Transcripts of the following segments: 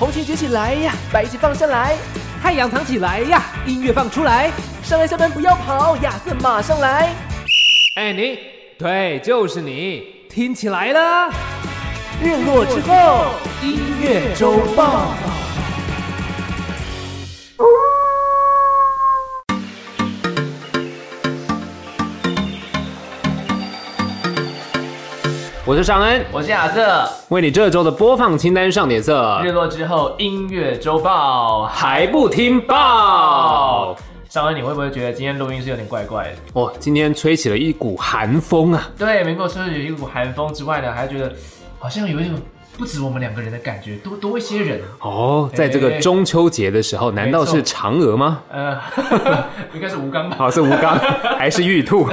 红旗举起来呀，白旗放下来，太阳藏起来呀，音乐放出来，上来下班不要跑，亚瑟马上来。哎，你，对，就是你，听起来了。日落之后，音乐周报。我是尚恩，我是亚瑟，为你这周的播放清单上点色。日落之后，音乐周报还不听报？尚恩，你会不会觉得今天录音是有点怪怪的？哦，今天吹起了一股寒风啊！对，没错，除了有一股寒风之外呢，还觉得好像有一种。不止我们两个人的感觉，多多一些人哦。在这个中秋节的时候，难道是嫦娥吗？呃，应该是吴刚吧？哦，是吴刚 还是玉兔？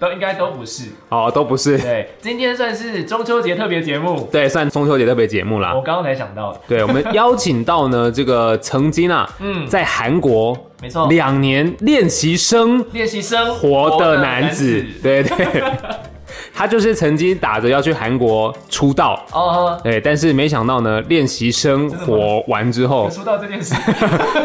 都应该都不是哦，都不是。对，今天算是中秋节特别节目，对，算中秋节特别节目啦。我刚刚才想到，对，我们邀请到呢这个曾经啊，嗯，在韩国没错，两年练习生，练习生活的男子，对对。他就是曾经打着要去韩国出道哦，对，但是没想到呢，练习生活完之后出道这件事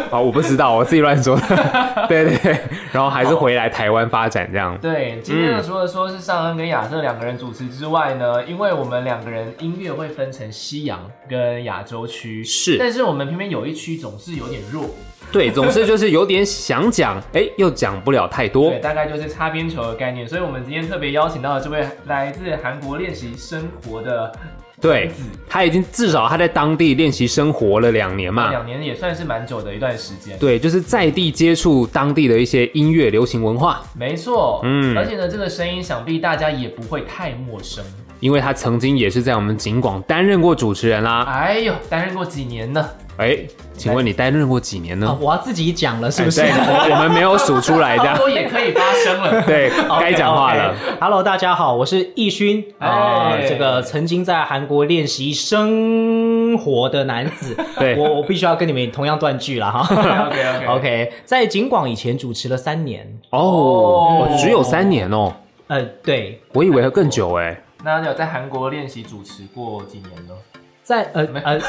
啊，我不知道，我自己乱说的，对对对，然后还是回来台湾发展这样。对，今天，除了说是尚恩跟亚瑟两个人主持之外呢，因为我们两个人音乐会分成西洋跟亚洲区，是，但是我们偏偏有一区总是有点弱。对，总是就是有点想讲，哎，又讲不了太多。对，大概就是擦边球的概念。所以，我们今天特别邀请到了这位来自韩国练习生活的对，他已经至少他在当地练习生活了两年嘛，两年也算是蛮久的一段时间。对，就是在地接触当地的一些音乐流行文化。没错，嗯，而且呢，这个声音想必大家也不会太陌生，因为他曾经也是在我们景广担任过主持人啦。哎呦，担任过几年呢？哎，请问你担任过几年呢？我要自己讲了，是不是？我们没有数出来，这样也可以发声了。对，该讲话了。Hello，大家好，我是易勋啊，这个曾经在韩国练习生活的男子。对，我我必须要跟你们同样断句了哈。OK OK OK，在景广以前主持了三年哦，只有三年哦。呃，对，我以为要更久哎。那有在韩国练习主持过几年呢？在呃呃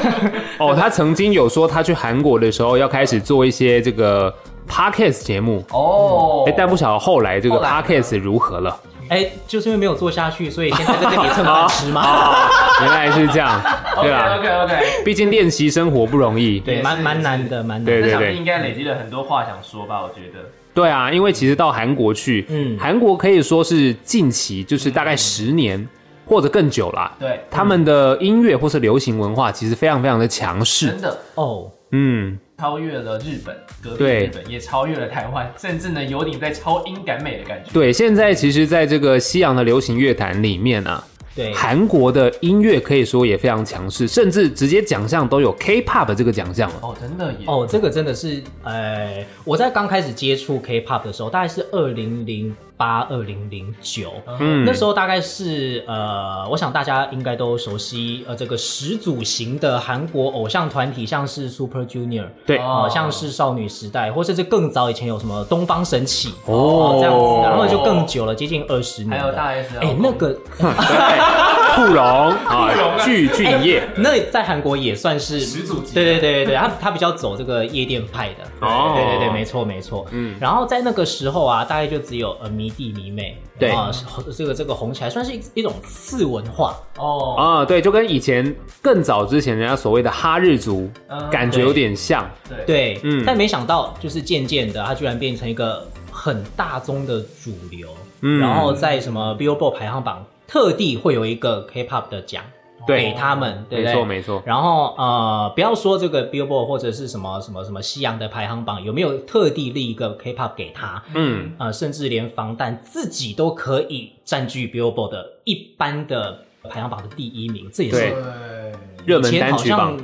哦，他曾经有说他去韩国的时候要开始做一些这个 podcast 节目哦，哎，但不晓得后来这个 podcast 如何了？哎，就是因为没有做下去，所以现在在这里蹭饭吃吗？原来是这样，对吧，OK OK，毕竟练习生活不容易，对，蛮蛮难的，蛮难。对对对，应该累积了很多话想说吧？我觉得。对啊，因为其实到韩国去，嗯，韩国可以说是近期就是大概十年。或者更久啦。对，他们的音乐或是流行文化其实非常非常的强势，真的哦，嗯，超越了日本，隔壁日本也超越了台湾，甚至呢有点在超英赶美的感觉。对，现在其实，在这个西洋的流行乐坛里面呢。对，韩国的音乐可以说也非常强势，甚至直接奖项都有 K-pop 这个奖项了。哦，真的耶！哦，这个真的是，呃，我在刚开始接触 K-pop 的时候，大概是二零零八、二零零九，嗯，那时候大概是，呃，我想大家应该都熟悉，呃，这个始祖型的韩国偶像团体，像是 Super Junior，对，啊，像是少女时代，或者是更早以前有什么东方神起，哦，这样子，然后就更久了，接近二十年，还有大 S，哎，那个。库龙 啊，具俊晔，那在韩国也算是始祖级。对对对对对，他他比较走这个夜店派的。哦，对对对，没错没错。嗯，然后在那个时候啊，大概就只有呃迷弟迷妹。对啊，这个这个红起来算是一一种次文化。哦啊，对，就跟以前更早之前人家所谓的哈日族感觉有点像。对对，嗯，但没想到就是渐渐的，它居然变成一个很大宗的主流。嗯，然后在什么 Billboard 排行榜。特地会有一个 K-pop 的奖给他们，对不对？没错没错。然后呃，不要说这个 Billboard 或者是什么什么什么西洋的排行榜，有没有特地立一个 K-pop 给他？嗯，呃，甚至连防弹自己都可以占据 Billboard 的一般的排行榜的第一名，这也是热门单曲榜，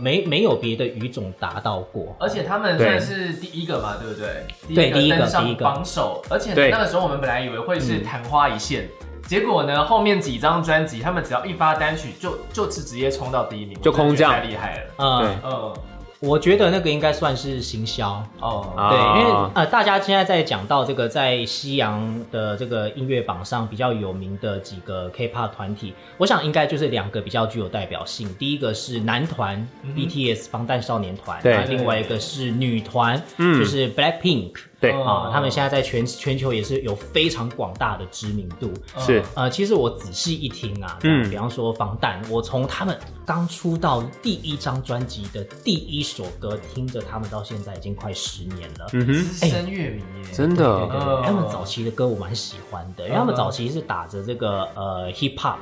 没没有别的语种达到过。而且他们算是第一个嘛，对不对？对，第一个第一个榜首。而且那个时候我们本来以为会是昙花一现。结果呢？后面几张专辑，他们只要一发单曲，就就是直接冲到第一名，就空降，太厉害了。嗯，嗯，我觉得那个应该算是行销哦，对，因为呃，大家现在在讲到这个在西洋的这个音乐榜上比较有名的几个 K-pop 团体，我想应该就是两个比较具有代表性。第一个是男团 BTS 防弹少年团，对，另外一个是女团，就是 Black Pink。对。啊，他们现在在全全球也是有非常广大的知名度。是。呃，其实我仔细一听啊，嗯，比方说防弹，我从他们刚出道第一张专辑的第一首歌，听着他们到现在已经快十年了。嗯哼，资深乐迷，真的，他们早期的歌我蛮喜欢的，因为他们早期是打着这个呃 hip hop，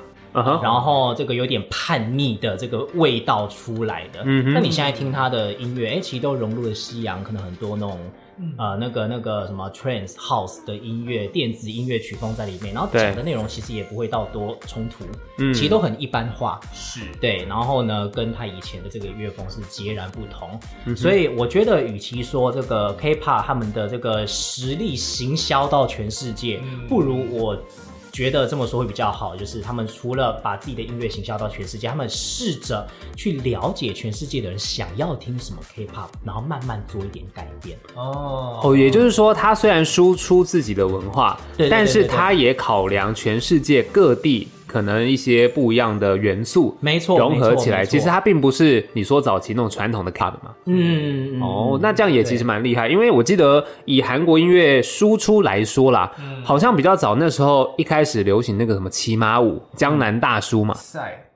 然后这个有点叛逆的这个味道出来的。嗯哼，那你现在听他的音乐，哎，其实都融入了西洋，可能很多那种。呃，那个那个什么 trance house 的音乐、电子音乐曲风在里面，然后讲的内容其实也不会到多冲突，嗯，其实都很一般化，是对。然后呢，跟他以前的这个乐风是截然不同，所以我觉得，与其说这个 K-pop 他们的这个实力行销到全世界，不如我。觉得这么说会比较好，就是他们除了把自己的音乐行销到全世界，他们试着去了解全世界的人想要听什么 K-pop，然后慢慢做一点改变。哦哦，也就是说，他虽然输出自己的文化，但是他也考量全世界各地。可能一些不一样的元素，没错，融合起来，其实它并不是你说早期那种传统的 club 嘛。嗯，哦，那这样也其实蛮厉害，因为我记得以韩国音乐输出来说啦，好像比较早那时候一开始流行那个什么骑马舞，江南大叔嘛，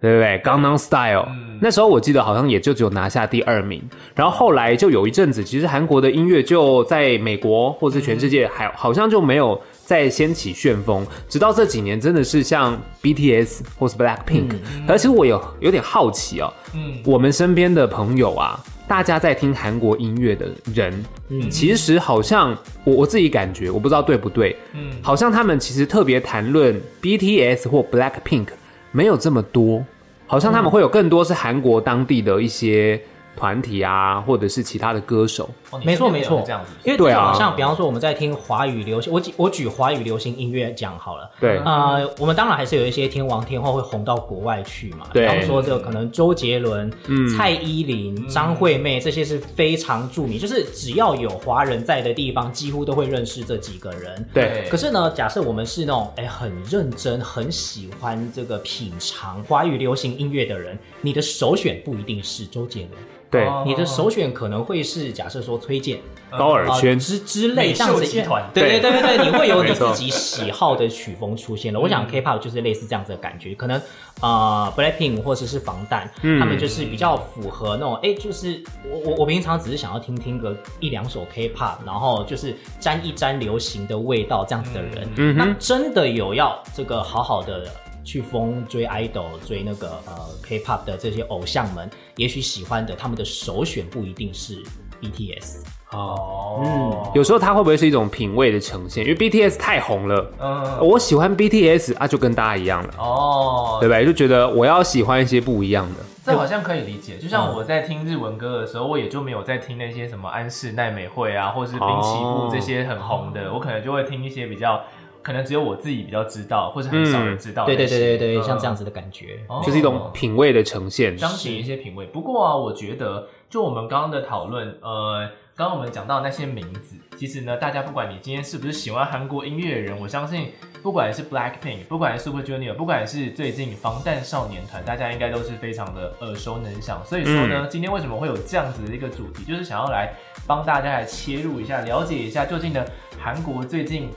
对不对？Gangnam Style，那时候我记得好像也就只有拿下第二名，然后后来就有一阵子，其实韩国的音乐就在美国或是全世界还好像就没有。再掀起旋风，直到这几年真的是像 BTS 或是 Black Pink，而且我有有点好奇哦，嗯，我们身边的朋友啊，大家在听韩国音乐的人，嗯，其实好像我我自己感觉，我不知道对不对，嗯，好像他们其实特别谈论 BTS 或 Black Pink 没有这么多，好像他们会有更多是韩国当地的一些。团体啊，或者是其他的歌手，没错没错，这样子。因为对啊，像比方说我们在听华语流行，我举我举华语流行音乐讲好了。对啊，我们当然还是有一些天王天后会红到国外去嘛。对，比方说这个可能周杰伦、蔡依林、张惠妹这些是非常著名，就是只要有华人在的地方，几乎都会认识这几个人。对。可是呢，假设我们是那种哎很认真、很喜欢这个品尝华语流行音乐的人，你的首选不一定是周杰伦。对，你的首选可能会是假设说崔健、高尔宣之之类这样子一团，对对。对对对，你会有你自己喜好的曲风出现了。我想 K-pop 就是类似这样子的感觉，可能呃 Blackpink 或者是防弹，他们就是比较符合那种哎，就是我我我平常只是想要听听个一两首 K-pop，然后就是沾一沾流行的味道这样子的人，那真的有要这个好好的。去疯追 idol 追那个呃 K-pop 的这些偶像们，也许喜欢的他们的首选不一定是 BTS 哦，嗯，有时候它会不会是一种品味的呈现？因为 BTS 太红了，嗯，我喜欢 BTS 啊，就跟大家一样了哦，对不对？就觉得我要喜欢一些不一样的，这好像可以理解。就像我在听日文歌的时候，我也就没有在听那些什么安室奈美惠啊，或是滨崎步这些很红的，我可能就会听一些比较。可能只有我自己比较知道，或者很少人知道。对对对对对，像这样子的感觉，就是一种品味的呈现，彰显一些品味。不过啊，我觉得就我们刚刚的讨论，呃，刚刚我们讲到那些名字，其实呢，大家不管你今天是不是喜欢韩国音乐的人，我相信不管是 Black Pink，不管是 Super Junior，不管是最近防弹少年团，大家应该都是非常的耳熟能详。所以说呢，今天为什么会有这样子的一个主题，就是想要来帮大家来切入一下，了解一下究竟的韩国最近。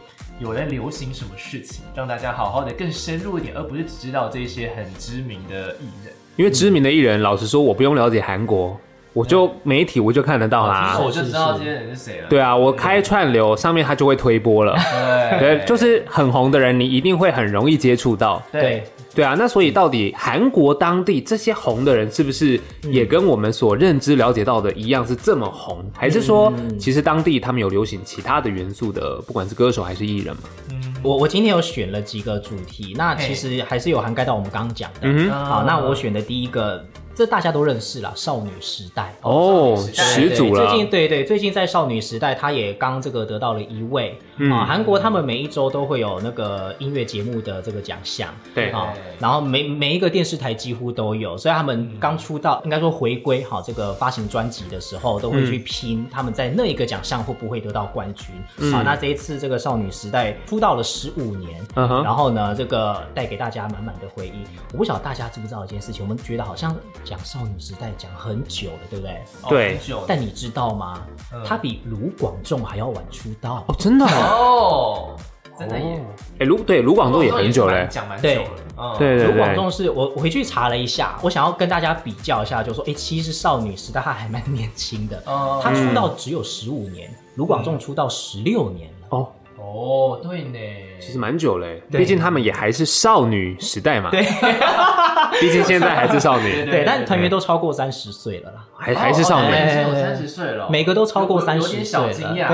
有人流行什么事情，让大家好好的更深入一点，而不是只知道这些很知名的艺人。因为知名的艺人，老实说，我不用了解韩国，我就媒体我就看得到啦，我就知道这些人是谁了。对啊，我开串流上面他就会推播了。对，就是很红的人，你一定会很容易接触到。对。对啊，那所以到底韩国当地这些红的人是不是也跟我们所认知了解到的一样是这么红？还是说其实当地他们有流行其他的元素的，不管是歌手还是艺人嘛？嗯，我我今天有选了几个主题，那其实还是有涵盖到我们刚刚讲的。好，那我选的第一个这大家都认识了，少女时代哦，始祖了。最近对对，最近在少女时代，他也刚这个得到了一位啊。韩国他们每一周都会有那个音乐节目的这个奖项，对啊，然后每每一个电视台几乎都有，所以他们刚出道，应该说回归哈，这个发行专辑的时候都会去拼他们在那一个奖项会不会得到冠军。好，那这一次这个少女时代出道了十五年，然后呢，这个带给大家满满的回忆。我不晓得大家知不知道一件事情，我们觉得好像。讲少女时代讲很久了，对不对？对，但你知道吗？他比卢广仲还要晚出道。哦，真的哦，真的耶！哎，卢对卢广仲也很久嘞，讲蛮久了。对。对卢广仲是我我回去查了一下，我想要跟大家比较一下，就说哎，其实少女时代他还蛮年轻的，他出道只有十五年，卢广仲出道十六年了。哦。哦，对呢，其实蛮久嘞，毕竟他们也还是少女时代嘛。对，毕竟现在还是少女。对，但团员都超过三十岁了啦，还还是少女，三十岁了，每个都超过三十岁。有点小惊讶，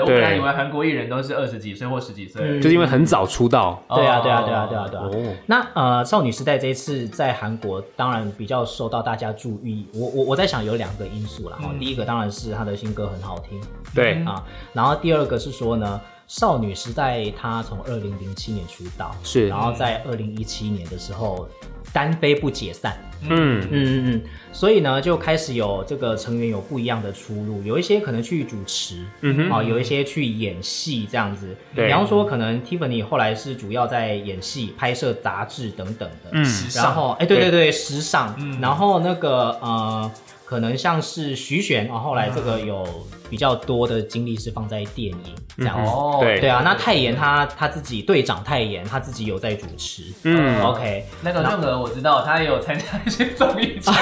我本来以为韩国艺人都是二十几岁或十几岁，就因为很早出道。对啊，对啊，对啊，对啊，对啊。那呃，少女时代这一次在韩国当然比较受到大家注意。我我我在想有两个因素啦。第一个当然是他的新歌很好听，对啊。然后第二个是说呢。少女时代，她从二零零七年出道，是，然后在二零一七年的时候单飞不解散，嗯。嗯嗯嗯，所以呢就开始有这个成员有不一样的出路，有一些可能去主持，嗯哼，啊，有一些去演戏这样子，对，比方说可能 Tiffany 后来是主要在演戏、拍摄杂志等等的，嗯，然后哎，对对对，时尚，嗯。然后那个呃。可能像是徐玄，然后后来这个有比较多的精力是放在电影这样子，对对啊。那泰妍他他自己队长泰妍他自己有在主持，嗯，OK。那个润娥我知道，他也有参加一些综艺节目，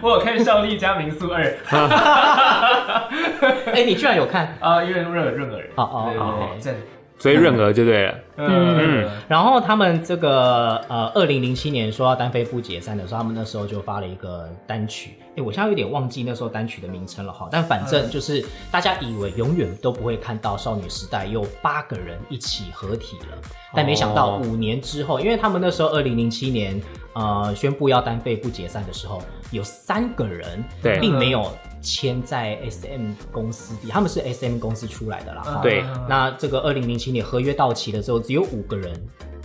我有看《少丽家民宿二》，哎，你居然有看啊？因为任任任娥人，哦哦哦，正。所以润儿就对了，嗯，然后他们这个呃，二零零七年说要单飞不解散的时候，他们那时候就发了一个单曲，哎，我现在有点忘记那时候单曲的名称了哈，但反正就是大家以为永远都不会看到少女时代有八个人一起合体了，但没想到五年之后，因为他们那时候二零零七年呃宣布要单飞不解散的时候，有三个人并没有。签在 S M 公司底，他们是 S M 公司出来的啦。对，那这个二零零七年合约到期的时候，只有五个人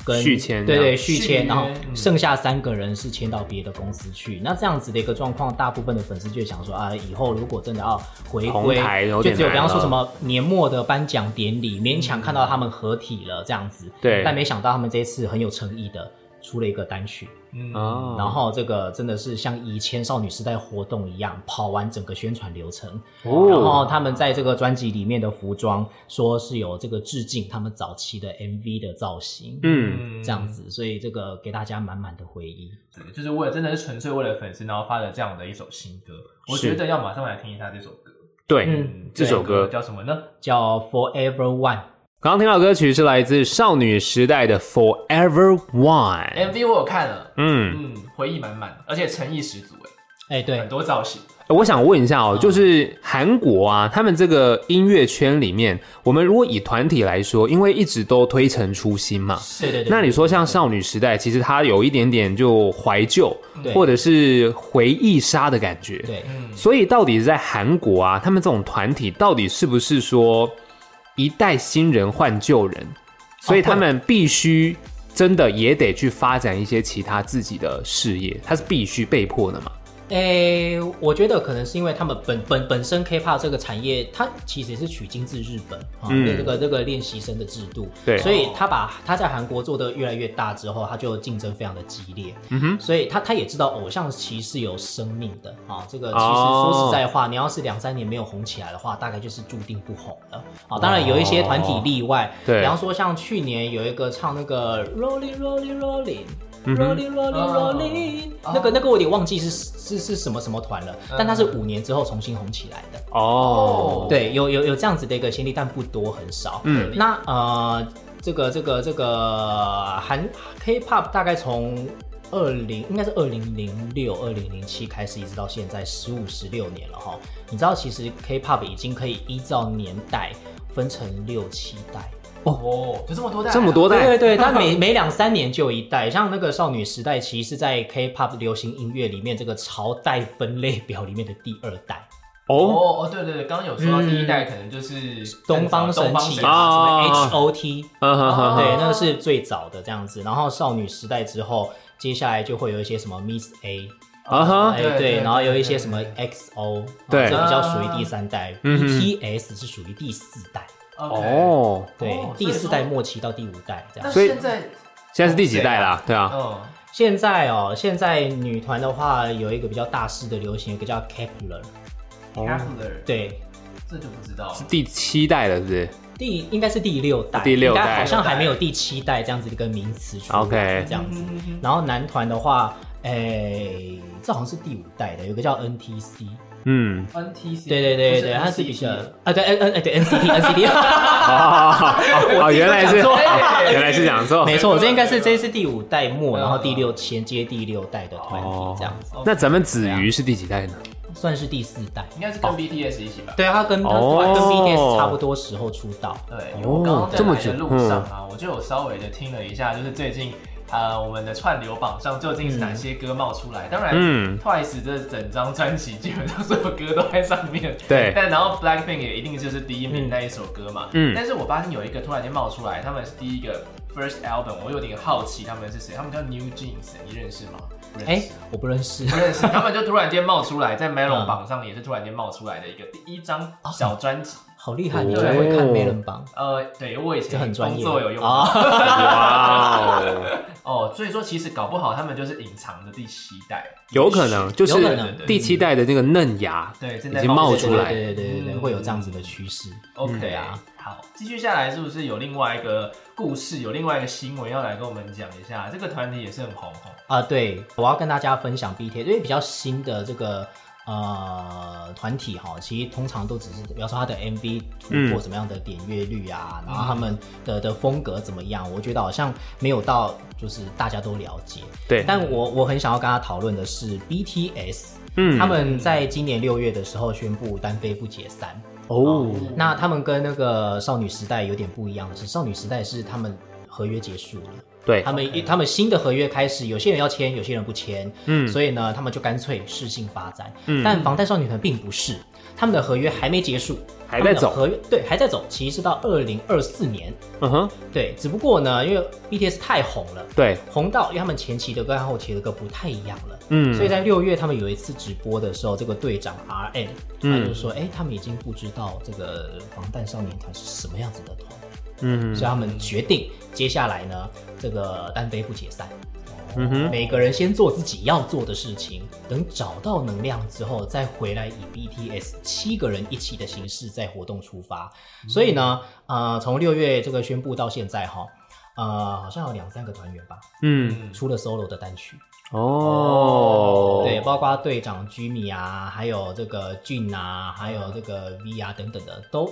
跟续签，对对续签，然后剩下三个人是签到别的公司去。那这样子的一个状况，大部分的粉丝就想说啊，以后如果真的要回归，就只有比方说什么年末的颁奖典礼，勉强看到他们合体了这样子。对，但没想到他们这一次很有诚意的出了一个单曲。嗯，然后这个真的是像以前少女时代活动一样，跑完整个宣传流程。哦，然后他们在这个专辑里面的服装，说是有这个致敬他们早期的 MV 的造型。嗯，这样子，所以这个给大家满满的回忆。对，就是为了真的是纯粹为了粉丝，然后发了这样的一首新歌。我觉得要马上来听一下这首歌。对，嗯这首歌叫什么呢？叫 Forever One。刚刚听到歌曲是来自少女时代的 Forever One，MV 我有看了，嗯嗯，回忆满满，而且诚意十足，哎哎，对，很多造型。我想问一下哦，就是韩国啊，他们这个音乐圈里面，我们如果以团体来说，因为一直都推陈出新嘛，对对对。那你说像少女时代，其实它有一点点就怀旧，或者是回忆杀的感觉，对。所以到底在韩国啊，他们这种团体到底是不是说？一代新人换旧人，所以他们必须真的也得去发展一些其他自己的事业，他是必须被迫的嘛？诶，我觉得可能是因为他们本本本身 K-pop 这个产业，它其实是取经自日本啊，这个这个练习生的制度，对，所以他把他在韩国做的越来越大之后，他就竞争非常的激烈，嗯哼，所以他他也知道偶像其实是有生命的啊，这个其实说实在话，你要是两三年没有红起来的话，大概就是注定不红了啊。当然有一些团体例外，对，比方说像去年有一个唱那个 Rolling Rolling Rolling。Rolling, rolling, rolling，那个那个我有点忘记是是是什么什么团了，但它是五年之后重新红起来的。哦，对，有有有这样子的一个先例，但不多，很少。嗯，那呃，这个这个这个韩 K-pop 大概从二零应该是二零零六、二零零七开始，一直到现在十五十六年了哈。你知道其实 K-pop 已经可以依照年代分成六七代。哦，就这么多代，这么多代，对对对，它每 每两三年就一代。像那个少女时代，其实是在 K-pop 流行音乐里面这个朝代分类表里面的第二代。哦哦，对对对，刚刚有说到第一代可能就是东方神起啊，H O T，对，那个是最早的这样子。然后少女时代之后，接下来就会有一些什么 Miss A，啊哈，对对，然后有一些什么 X O，对，这比较属于第三代 E T S 是属于第四代。哦，对，第四代末期到第五代这样。所以现在现在是第几代啦？对啊，嗯，现在哦，现在女团的话有一个比较大势的流行，一个叫 Kepler，Kepler，对，这就不知道是第七代了，是不是？第应该是第六代，第六代。好像还没有第七代这样子的一个名词出来，这样子。然后男团的话，哎，这好像是第五代的，有个叫 NTC。嗯，NTC，对对对对，它是比较啊，对 N N 对 NCT NCT，哦，原来是原来是讲错，没错，这应该是这是第五代末，然后第六衔接第六代的团体这样子。那咱们子瑜是第几代呢？算是第四代，应该是跟 BTS 一起吧？对啊，他跟他跟 BTS 差不多时候出道。对，我刚刚在来的路上啊，我就有稍微的听了一下，就是最近。呃，我们的串流榜上究竟是哪些歌冒出来？当然，Twice 这整张专辑基本上所有歌都在上面。对，但然后 Blackpink 也一定就是第一名那一首歌嘛。嗯，但是我发现有一个突然间冒出来，他们是第一个 First Album，我有点好奇他们是谁？他们叫 New Jeans，你认识吗？哎，我不认识，不认识。他们就突然间冒出来，在 Melon 榜上也是突然间冒出来的一个第一张小专辑。好厉害！你居然会看美人榜？呃，对我以前很专业，工作有用。哇 哦！所以说，其实搞不好他们就是隐藏的第七代，有可能就是第七代的那个嫩芽，对，已经冒出来，对对对对对，会有这样子的趋势。OK 啊，好，继续下来是不是有另外一个故事，有另外一个新闻要来跟我们讲一下？这个团体也是很红红啊。对，我要跟大家分享 BT，因为比较新的这个。呃，团体哈，其实通常都只是，比方说他的 MV 突破什么样的点阅率啊，然后他们的的风格怎么样，我觉得好像没有到就是大家都了解。对，但我我很想要跟他讨论的是 BTS，嗯，他们在今年六月的时候宣布单飞不解散。哦，那他们跟那个少女时代有点不一样的是，少女时代是他们合约结束了。对。他们，他们新的合约开始，有些人要签，有些人不签，嗯，所以呢，他们就干脆适性发展。嗯，但防弹少女团并不是，他们的合约还没结束，还在走。合约，对，还在走，其实是到二零二四年。嗯哼，对，只不过呢，因为 BTS 太红了，对，红到因为他们前期的歌和后期的歌不太一样了，嗯，所以在六月他们有一次直播的时候，这个队长 RM 他就说，哎，他们已经不知道这个防弹少年团是什么样子的团。嗯，所以他们决定接下来呢，这个单飞不解散。嗯哼，每个人先做自己要做的事情，等找到能量之后，再回来以 BTS 七个人一起的形式再活动出发。所以呢，呃，从六月这个宣布到现在哈，呃，好像有两三个团员吧，嗯，出了 solo 的单曲。哦，对，包括队长 Jimmy 啊，还有这个俊啊，还有这个 V 啊等等的都。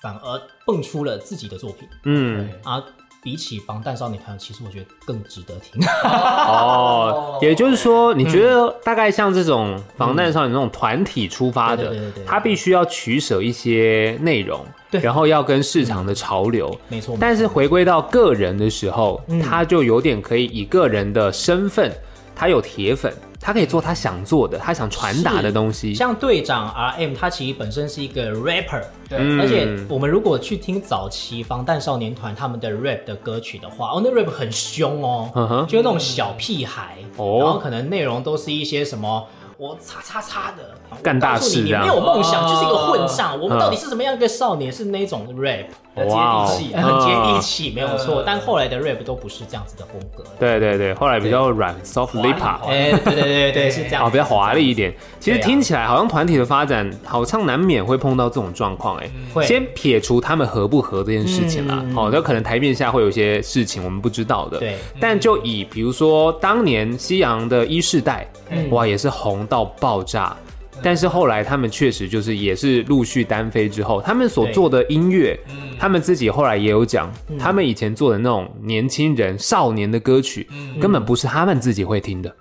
反而蹦出了自己的作品，嗯。啊，比起防弹少年团，其实我觉得更值得听。哦，也就是说，你觉得大概像这种防弹少年那种团体出发的，他必须要取舍一些内容，对，然后要跟市场的潮流，没错。但是回归到个人的时候，他就有点可以以个人的身份，他有铁粉。他可以做他想做的，他想传达的东西。像队长 R M，他其实本身是一个 rapper，对。而且我们如果去听早期防弹少年团他们的 rap 的歌曲的话，哦，那 rap 很凶哦，就那种小屁孩，然后可能内容都是一些什么。我叉叉叉的干大事，你没有梦想就是一个混账。我们到底是什么样一个少年？是那种 rap 接地气，很 接地气，没有错。但后来的 rap 都不是这样子的风格。对对对，后来比较软，soft lip。哎，对对对对，是这样。哦，比较华丽一点。其实听起来好像团体的发展，好像难免会碰到这种状况。哎，先撇除他们合不合这件事情啦。好，那可能台面下会有一些事情我们不知道的。对。但就以比如说当年西洋的一世代，哇，也是红。到爆炸，但是后来他们确实就是也是陆续单飞之后，他们所做的音乐，他们自己后来也有讲，他们以前做的那种年轻人少年的歌曲，根本不是他们自己会听的。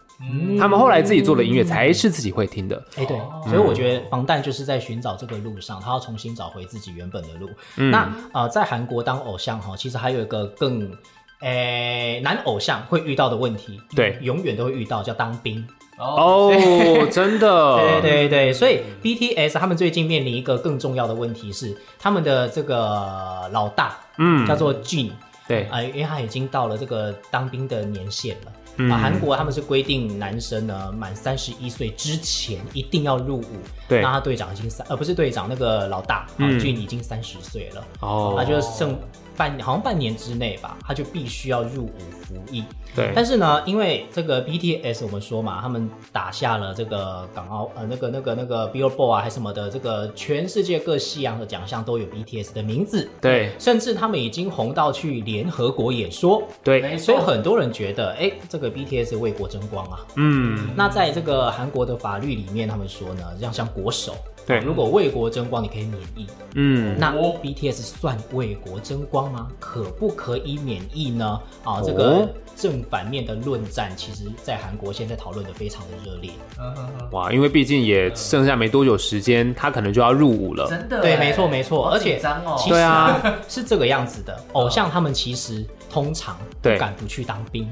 他们后来自己做的音乐才是自己会听的。哎，对，所以我觉得防弹就是在寻找这个路上，他要重新找回自己原本的路。那呃，在韩国当偶像哈，其实还有一个更诶男偶像会遇到的问题，对，永远都会遇到叫当兵。哦，真的，对对对，所以 BTS 他们最近面临一个更重要的问题是，他们的这个老大，嗯，叫做 Jin，对，啊，因为他已经到了这个当兵的年限了。啊，韩国他们是规定男生呢满三十一岁之前一定要入伍。对，那他队长已经三，呃，不是队长，那个老大，嗯，俊已经三十岁了。哦，他就剩半，好像半年之内吧，他就必须要入伍服役。对，但是呢，因为这个 BTS 我们说嘛，他们打下了这个港澳，呃，那个那个那个 Billboard 啊，还什么的，这个全世界各西洋的奖项都有 BTS 的名字。对，甚至他们已经红到去联合国演说。对，所以很多人觉得，哎，这个 BTS 为国争光啊。嗯，那在这个韩国的法律里面，他们说呢，像像国手。对，如果为国争光，你可以免疫。嗯，那 BTS 算为国争光吗？可不可以免疫呢？啊，这个正反面的论战，其实在韩国现在讨论的非常的热烈。哇，因为毕竟也剩下没多久时间，他可能就要入伍了。真的？对，没错没错。而且，其实啊，是这个样子的。偶像他们其实。通常不敢不去当兵，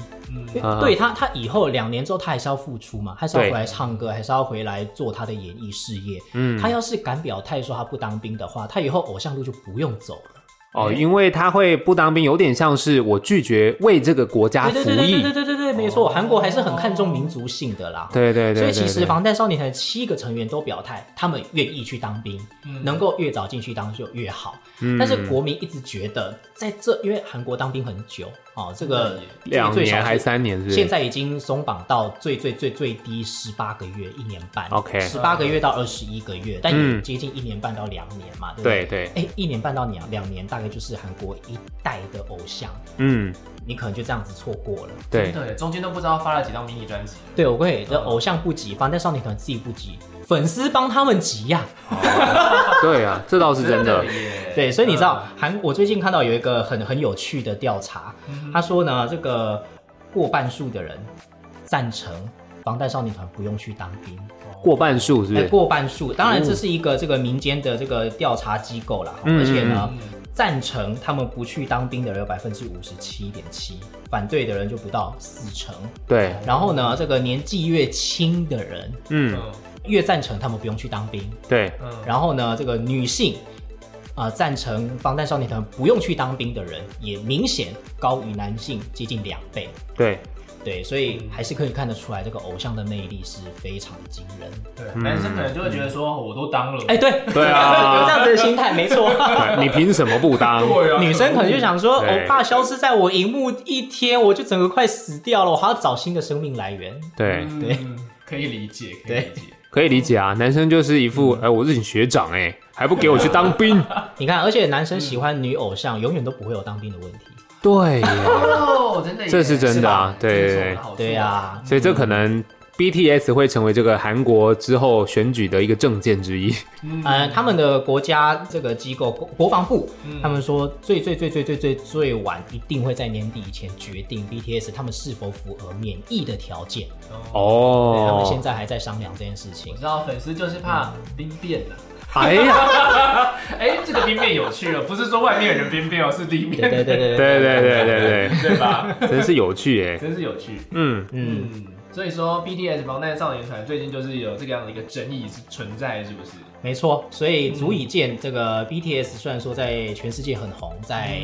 对他，他以后两年之后他还是要付出嘛，还是要回来唱歌，还是要回来做他的演艺事业。嗯，他要是敢表态说他不当兵的话，他以后偶像路就不用走了。哦，因为他会不当兵，有点像是我拒绝为这个国家服役。对对对对对对对，没错，韩国还是很看重民族性的啦。对对对，所以其实防弹少年团七个成员都表态，他们愿意去当兵，能够越早进去当就越好。但是国民一直觉得，在这因为韩国当兵很久。哦，这个两年还三年是？现在已经松绑到最最最最低十八个月，一年半。OK，十八个月到二十一个月，但也接近一年半到两年嘛，对不对？对对。哎，一年半到两两年，大概就是韩国一代的偶像。嗯。你可能就这样子错过了，对对，中间都不知道发了几张迷你专辑。对，我会这偶像不急，防弹少年团自己不急，粉丝帮他们急呀。对啊，这倒是真的。对，所以你知道韩，我最近看到有一个很很有趣的调查，他说呢，这个过半数的人赞成防弹少年团不用去当兵，过半数是不是？过半数，当然这是一个这个民间的这个调查机构啦，而且呢。赞成他们不去当兵的人有百分之五十七点七，反对的人就不到四成。对，然后呢，这个年纪越轻的人，嗯，越赞成他们不用去当兵。对，然后呢，这个女性啊，赞成防弹少年团不用去当兵的人，也明显高于男性接近两倍。对。对，所以还是可以看得出来，这个偶像的魅力是非常的惊人。对，男生可能就会觉得说，我都当了，哎，对，对啊，有这样子的心态，没错。你凭什么不当？女生可能就想说，我怕消失在我荧幕一天，我就整个快死掉了，我还要找新的生命来源。对对，可以理解，可以理解，可以理解啊。男生就是一副，哎，我是你学长，哎，还不给我去当兵？你看，而且男生喜欢女偶像，永远都不会有当兵的问题。对，真的，这是真的啊！对对对呀，所以这可能 BTS 会成为这个韩国之后选举的一个政见之一。嗯，他们的国家这个机构国国防部，他们说最最最最最最最晚一定会在年底以前决定 BTS 他们是否符合免疫的条件。哦，他们现在还在商量这件事情。我知道粉丝就是怕兵变的。哎呀，哎，这个兵变有趣了，不是说外面有人兵变哦，是里面。对对对对对对对对对，对吧？真是有趣哎，真是有趣。嗯嗯，所以说 BTS 防弹少年团最近就是有这个样的一个争议是存在，是不是？没错，所以足以见这个 BTS 虽然说在全世界很红，在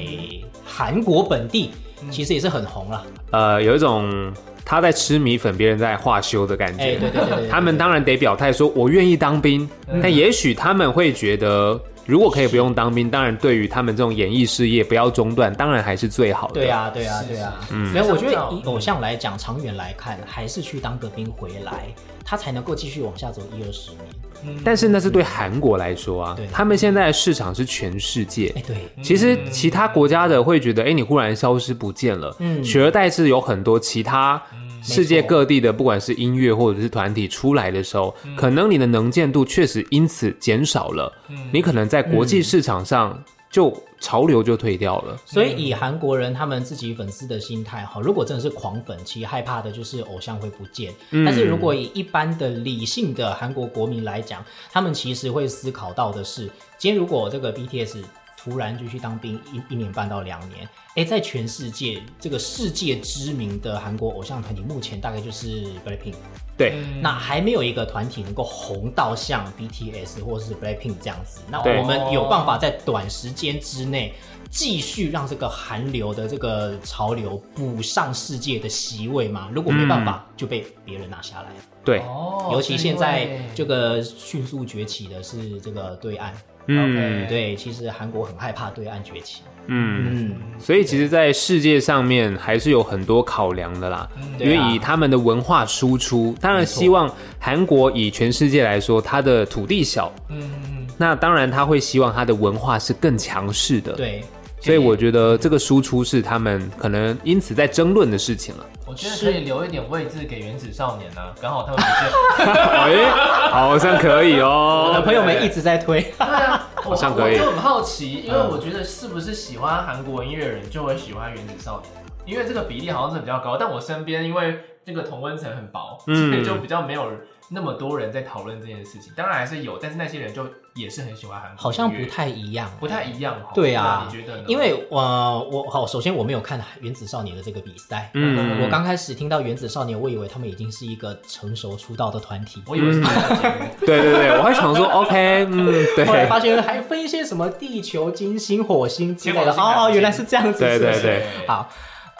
韩国本地其实也是很红了。呃，有一种。他在吃米粉，别人在画修的感觉。对对对，他们当然得表态说，我愿意当兵。但也许他们会觉得，如果可以不用当兵，当然对于他们这种演艺事业不要中断，当然还是最好的。对啊，对啊，对啊。嗯，所以我觉得以偶像来讲，长远来看，还是去当个兵回来，他才能够继续往下走一二十年。但是那是对韩国来说啊，他们现在的市场是全世界。哎，对，其实其他国家的会觉得，哎，你忽然消失不见了，嗯，取而代之有很多其他世界各地的，不管是音乐或者是团体出来的时候，可能你的能见度确实因此减少了，你可能在国际市场上就潮流就退掉了。所以以韩国人他们自己粉丝的心态哈，如果真的是狂粉，其实害怕的就是偶像会不见。但是如果以一般的理性的韩国国民来讲，他们其实会思考到的是，今天如果这个 BTS。突然就去当兵一一年半到两年，哎，在全世界这个世界知名的韩国偶像团体，目前大概就是 BLACKPINK，对，那还没有一个团体能够红到像 BTS 或者是 BLACKPINK 这样子。那我们有办法在短时间之内继续让这个韩流的这个潮流补上世界的席位吗？如果没办法，就被别人拿下来。对，尤其现在这个迅速崛起的是这个对岸。嗯，对，其实韩国很害怕对岸崛起。嗯，所以其实，在世界上面还是有很多考量的啦。因为以他们的文化输出，当然希望韩国以全世界来说，它的土地小。嗯嗯。那当然他会希望他的文化是更强势的。对。所以我觉得这个输出是他们可能因此在争论的事情了。我觉得可以留一点位置给原子少年呢，刚好他们不见。哎，好像可以哦。我的朋友们一直在推。对啊，好像可以。我就很好奇，因为我觉得是不是喜欢韩国音乐人就会喜欢原子少年？因为这个比例好像是比较高，但我身边因为这个同温层很薄，所以就比较没有。那么多人在讨论这件事情，当然还是有，但是那些人就也是很喜欢韩国，好像不太一样，不太一样。对啊，你觉得？因为我我好，首先我没有看原子少年的这个比赛，嗯，我刚开始听到原子少年，我以为他们已经是一个成熟出道的团体，我以为是对对对，我还想说 OK，嗯，对，后来发现还分一些什么地球、金星、火星之类的，哦，原来是这样子，对对对，好。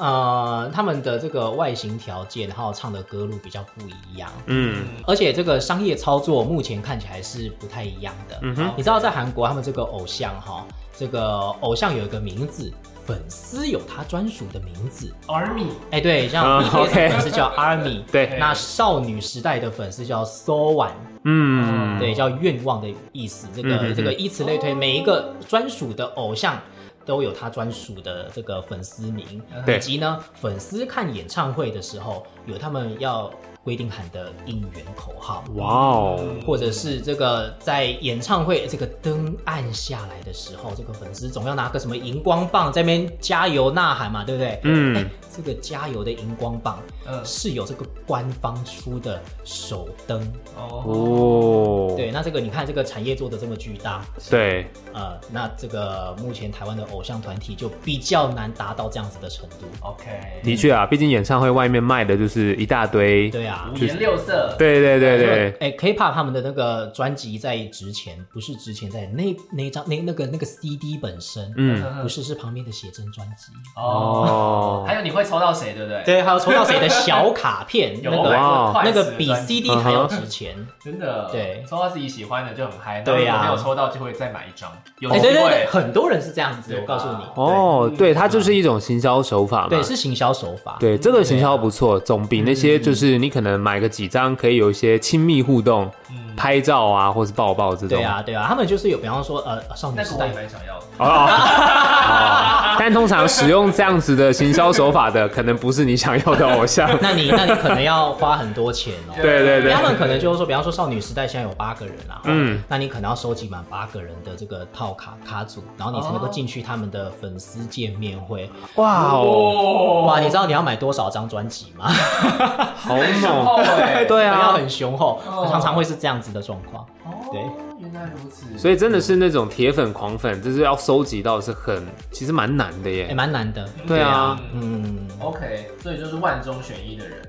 呃，他们的这个外形条件，然后唱的歌路比较不一样，嗯，而且这个商业操作目前看起来是不太一样的。嗯哼，你知道在韩国，他们这个偶像哈，这个偶像有一个名字，粉丝有他专属的名字，Army。哎，对，像 BTS 粉丝叫 Army，对，那少女时代的粉丝叫 SoOne，嗯，对，叫愿望的意思。这个这个以此类推，每一个专属的偶像。都有他专属的这个粉丝名，以及呢，粉丝看演唱会的时候有他们要。规定喊的应援口号，哇哦，或者是这个在演唱会这个灯暗下来的时候，这个粉丝总要拿个什么荧光棒在那边加油呐喊嘛，对不对？嗯，这个加油的荧光棒，嗯，是有这个官方出的手灯。哦。对，那这个你看这个产业做的这么巨大，对，呃，那这个目前台湾的偶像团体就比较难达到这样子的程度。OK，的确啊，毕竟演唱会外面卖的就是一大堆，对啊。五颜六色，对对对对。哎，K-pop 他们的那个专辑在值钱，不是值钱在那那张那那个那个 CD 本身，嗯，不是是旁边的写真专辑哦。还有你会抽到谁，对不对？对，还有抽到谁的小卡片，那个那个比 CD 还要值钱，真的。对，抽到自己喜欢的就很嗨。对呀，没有抽到就会再买一张。有对对对，很多人是这样子，我告诉你。哦，对，它就是一种行销手法嘛。对，是行销手法。对，这个行销不错，总比那些就是你可能。买个几张可以有一些亲密互动，拍照啊，或是抱抱这种。对啊，对啊，他们就是有，比方说，呃，少女时代蛮想要的。哦，但通常使用这样子的行销手法的，可能不是你想要的偶像。那你，那你可能要花很多钱哦。对对对，他们可能就是说，比方说少女时代现在有八个人啊，嗯，那你可能要收集满八个人的这个套卡卡组，然后你才能够进去他们的粉丝见面会。哇哦，哇，你知道你要买多少张专辑吗？好猛，对啊，要很雄厚，常常会是这样子的状况。对。原来如此，所以真的是那种铁粉狂粉，就是要收集到是很，其实蛮难的耶，也蛮难的。对啊，嗯，OK，所以就是万中选一的人。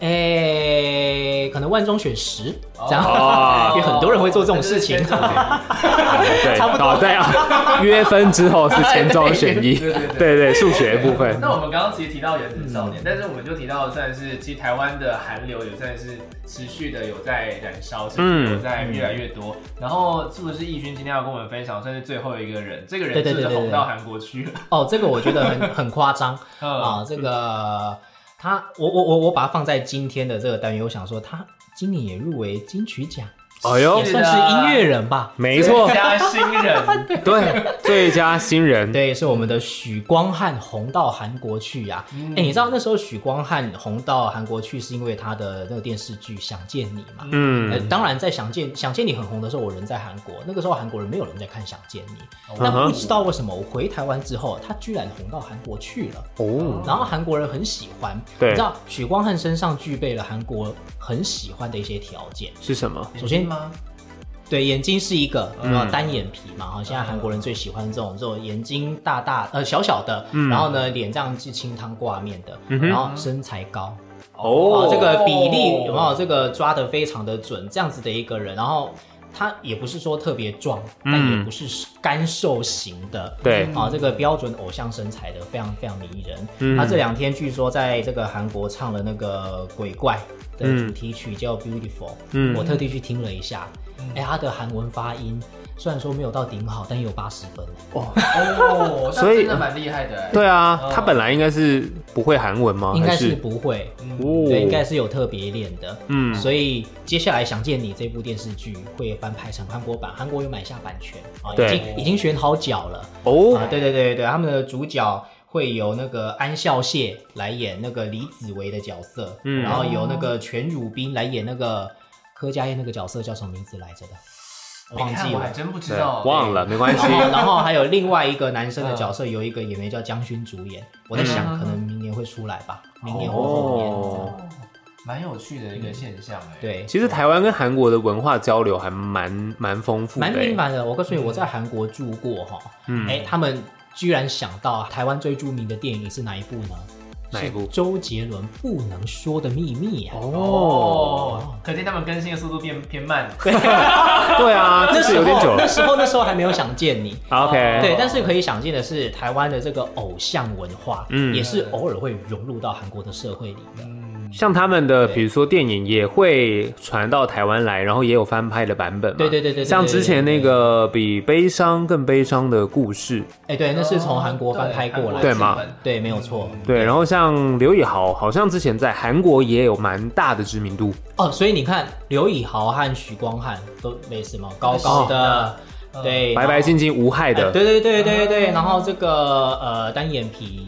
哎，可能万中选十这样，因为很多人会做这种事情。对，差不多这样。约分之后是千中选一，对对对对数学部分。那我们刚刚其实提到原子少年，但是我们就提到算是，其实台湾的韩流也算是持续的有在燃烧，甚至有在越来越多。然后是不是易勋今天要跟我们分享，算是最后一个人？这个人是红到韩国去了。哦，这个我觉得很很夸张啊，这个。他，我我我我把它放在今天的这个单元，我想说，他今年也入围金曲奖，哎呦，也算是音乐人吧，没错，最佳新人，对，最佳新人，对，是我们的许光汉红到韩国去呀。哎，你知道那时候许光汉红到韩国去，是因为他的那个电视剧《想见你》嘛？嗯，当然在《想见想见你》很红的时候，我人在韩国，那个时候韩国人没有人在看《想见你》，但不知道为什么我回台湾之后，他居然红到韩国去了。哦，然后韩国人很喜欢，对。你知道许光汉身上具备了韩国很喜欢的一些条件。是什么？首先。对，眼睛是一个单眼皮嘛，哈，现在韩国人最喜欢这种这种眼睛大大呃小小的，然后呢脸这样是清汤挂面的，然后身材高哦，这个比例有没有这个抓的非常的准，这样子的一个人，然后他也不是说特别壮，但也不是干瘦型的，对，啊，这个标准偶像身材的非常非常迷人。他这两天据说在这个韩国唱了那个鬼怪的主题曲叫 Beautiful，嗯，我特地去听了一下。哎，他的韩文发音虽然说没有到顶好，但也有八十分哦，所以真的蛮厉害的。对啊，他本来应该是不会韩文吗？应该是不会，对，应该是有特别练的。嗯，所以接下来想见你这部电视剧会翻拍成韩国版，韩国有买下版权啊，已经已经选好角了。哦，对对对对，他们的主角会由那个安孝燮来演那个李子维的角色，嗯，然后由那个全汝彬来演那个。柯佳燕那个角色叫什么名字来着的？忘记了，还真不知道，忘了，没关系。然后还有另外一个男生的角色，有一个演员叫江勋主演。我在想，可能明年会出来吧，明年或后年。蛮有趣的一个现象哎。对，其实台湾跟韩国的文化交流还蛮蛮丰富，蛮频繁的。我告诉你，我在韩国住过哈，哎，他们居然想到台湾最著名的电影是哪一部呢？是周杰伦不能说的秘密哦，可见他们更新的速度变偏慢。对啊，那是有点久。那时候那时候还没有想见你。OK，对，但是可以想见的是，台湾的这个偶像文化，嗯，也是偶尔会融入到韩国的社会里面。像他们的，比如说电影也会传到台湾来，然后也有翻拍的版本嘛。对对对对。像之前那个比悲伤更悲伤的故事，哎，对，那是从韩国翻拍过来，对吗？对，没有错。对，然后像刘以豪，好像之前在韩国也有蛮大的知名度。哦，所以你看，刘以豪和许光汉都没什么高高的，对，白白净净无害的。对对对对对。然后这个呃单眼皮。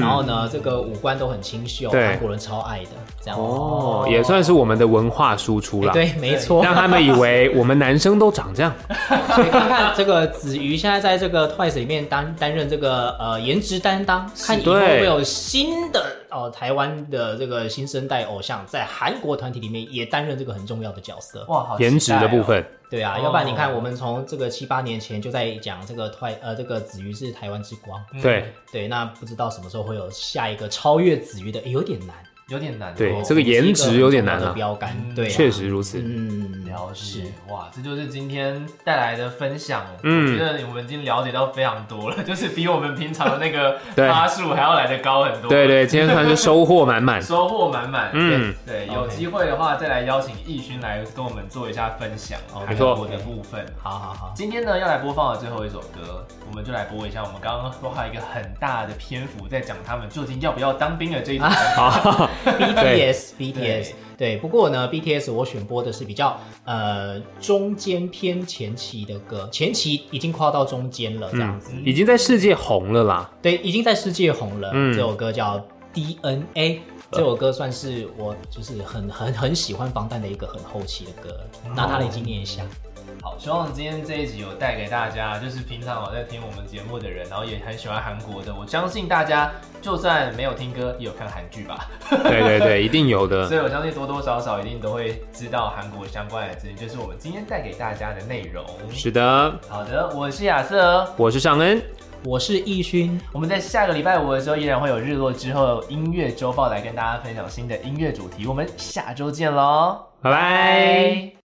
然后呢，这个五官都很清秀，韩国人超爱的，这样哦，也算是我们的文化输出了。对，没错，让他们以为我们男生都长这样。所以看看这个子瑜现在在这个 Twice 里面担担任这个呃颜值担当，看以后会有新的哦台湾的这个新生代偶像在韩国团体里面也担任这个很重要的角色。哇，好颜值的部分。对啊，要不然你看，我们从这个七八年前就在讲这个台呃，这个子瑜是台湾之光。对对，那不知道什么时候会有下一个超越子瑜的，有点难。有点难，对这个颜值有点难的标杆，对，确实如此。嗯，了解，哇，这就是今天带来的分享。嗯，我觉得我们已经了解到非常多了，就是比我们平常的那个 八数还要来的高很多。对对，今天算是收获满满，收获满满。嗯，对，有机会的话再来邀请易勋来跟我们做一下分享，没错，我的部分。好好好，今天呢要来播放的最后一首歌，我们就来播一下。我们刚刚花一个很大的篇幅在讲他们究竟要不要当兵的这一组。BTS BTS 对，不过呢，BTS 我选播的是比较呃中间偏前期的歌，前期已经跨到中间了，这样子已经在世界红了啦。对，已经在世界红了。这首歌叫 DNA，这首歌算是我就是很很很喜欢防弹的一个很后期的歌，拿它来纪念一下。好，希望今天这一集有带给大家，就是平常有在听我们节目的人，然后也很喜欢韩国的。我相信大家就算没有听歌，也有看韩剧吧？对对对，一定有的。所以我相信多多少少一定都会知道韩国相关的资讯，就是我们今天带给大家的内容。是的，好的，我是亚瑟，我是尚恩，我是易勋。我们在下个礼拜五的时候依然会有日落之后音乐周报来跟大家分享新的音乐主题。我们下周见喽，拜拜。